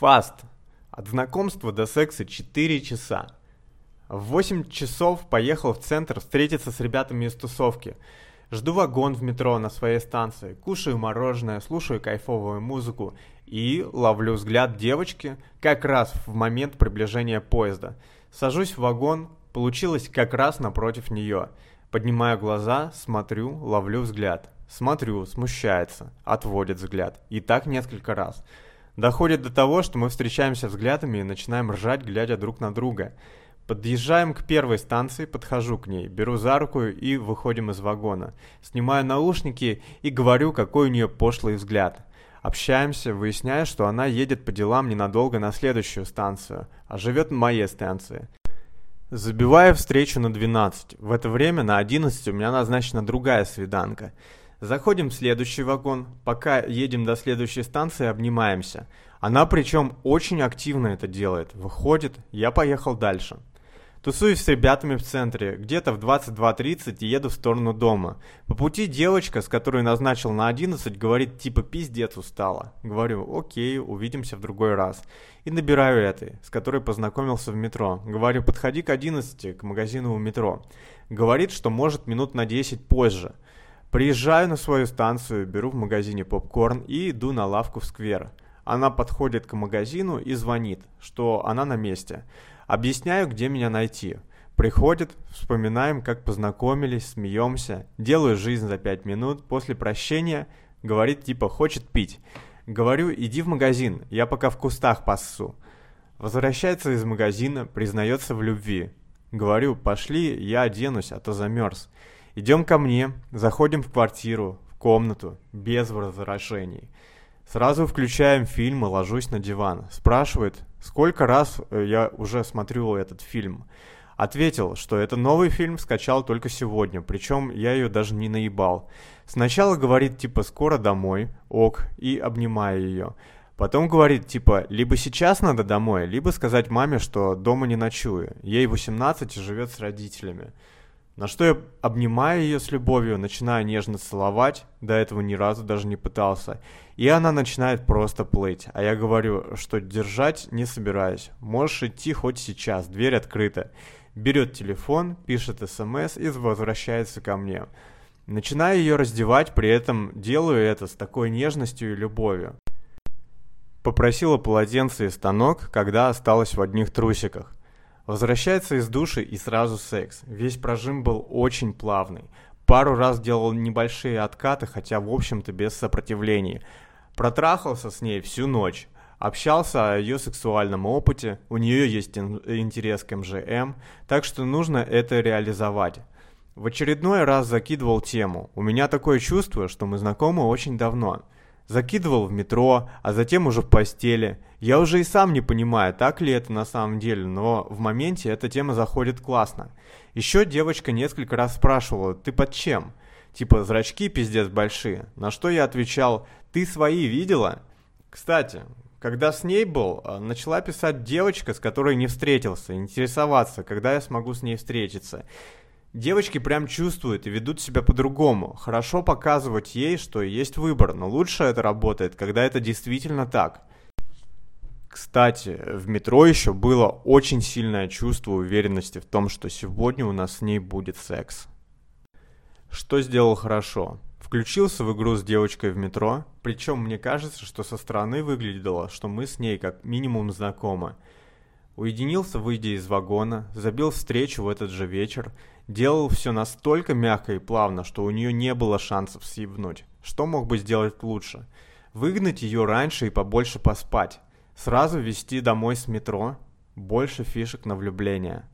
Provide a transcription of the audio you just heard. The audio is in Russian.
Фаст. От знакомства до секса 4 часа. В 8 часов поехал в центр встретиться с ребятами из тусовки. Жду вагон в метро на своей станции, кушаю мороженое, слушаю кайфовую музыку и ловлю взгляд девочки как раз в момент приближения поезда. Сажусь в вагон, получилось как раз напротив нее. Поднимаю глаза, смотрю, ловлю взгляд. Смотрю, смущается, отводит взгляд. И так несколько раз. Доходит до того, что мы встречаемся взглядами и начинаем ржать, глядя друг на друга. Подъезжаем к первой станции, подхожу к ней, беру за руку и выходим из вагона. Снимаю наушники и говорю, какой у нее пошлый взгляд. Общаемся, выясняя, что она едет по делам ненадолго на следующую станцию, а живет на моей станции. Забиваю встречу на 12. В это время на 11 у меня назначена другая свиданка. Заходим в следующий вагон, пока едем до следующей станции, обнимаемся. Она причем очень активно это делает. Выходит, я поехал дальше. Тусуюсь с ребятами в центре, где-то в 22.30 и еду в сторону дома. По пути девочка, с которой назначил на 11, говорит типа пиздец устала. Говорю, окей, увидимся в другой раз. И набираю этой, с которой познакомился в метро. Говорю, подходи к 11, к магазину у метро. Говорит, что может минут на 10 позже. Приезжаю на свою станцию, беру в магазине попкорн и иду на лавку в сквер. Она подходит к магазину и звонит, что она на месте. Объясняю, где меня найти. Приходит, вспоминаем, как познакомились, смеемся. Делаю жизнь за пять минут. После прощения говорит типа «хочет пить». Говорю «иди в магазин, я пока в кустах пассу». Возвращается из магазина, признается в любви. Говорю «пошли, я оденусь, а то замерз». Идем ко мне, заходим в квартиру, в комнату, без возражений. Сразу включаем фильм и ложусь на диван. Спрашивает, сколько раз э, я уже смотрю этот фильм. Ответил, что это новый фильм скачал только сегодня, причем я ее даже не наебал. Сначала говорит типа «скоро домой», ок, и обнимаю ее. Потом говорит типа «либо сейчас надо домой, либо сказать маме, что дома не ночую». Ей 18 и живет с родителями. На что я обнимаю ее с любовью, начинаю нежно целовать, до этого ни разу даже не пытался. И она начинает просто плыть. А я говорю, что держать не собираюсь. Можешь идти хоть сейчас, дверь открыта. Берет телефон, пишет смс и возвращается ко мне. Начинаю ее раздевать, при этом делаю это с такой нежностью и любовью. Попросила полотенце и станок, когда осталась в одних трусиках. Возвращается из души и сразу секс. Весь прожим был очень плавный. Пару раз делал небольшие откаты, хотя в общем-то без сопротивления. Протрахался с ней всю ночь. Общался о ее сексуальном опыте, у нее есть интерес к МЖМ, так что нужно это реализовать. В очередной раз закидывал тему. У меня такое чувство, что мы знакомы очень давно. Закидывал в метро, а затем уже в постели. Я уже и сам не понимаю, так ли это на самом деле, но в моменте эта тема заходит классно. Еще девочка несколько раз спрашивала, ты под чем? Типа, зрачки пиздец большие. На что я отвечал, ты свои видела? Кстати, когда с ней был, а, начала писать девочка, с которой не встретился, интересоваться, когда я смогу с ней встретиться. Девочки прям чувствуют и ведут себя по-другому. Хорошо показывать ей, что есть выбор, но лучше это работает, когда это действительно так. Кстати, в метро еще было очень сильное чувство уверенности в том, что сегодня у нас с ней будет секс. Что сделал хорошо? Включился в игру с девочкой в метро, причем мне кажется, что со стороны выглядело, что мы с ней как минимум знакомы. Уединился, выйдя из вагона, забил встречу в этот же вечер, делал все настолько мягко и плавно, что у нее не было шансов съебнуть. Что мог бы сделать лучше? Выгнать ее раньше и побольше поспать. Сразу везти домой с метро. Больше фишек на влюбление.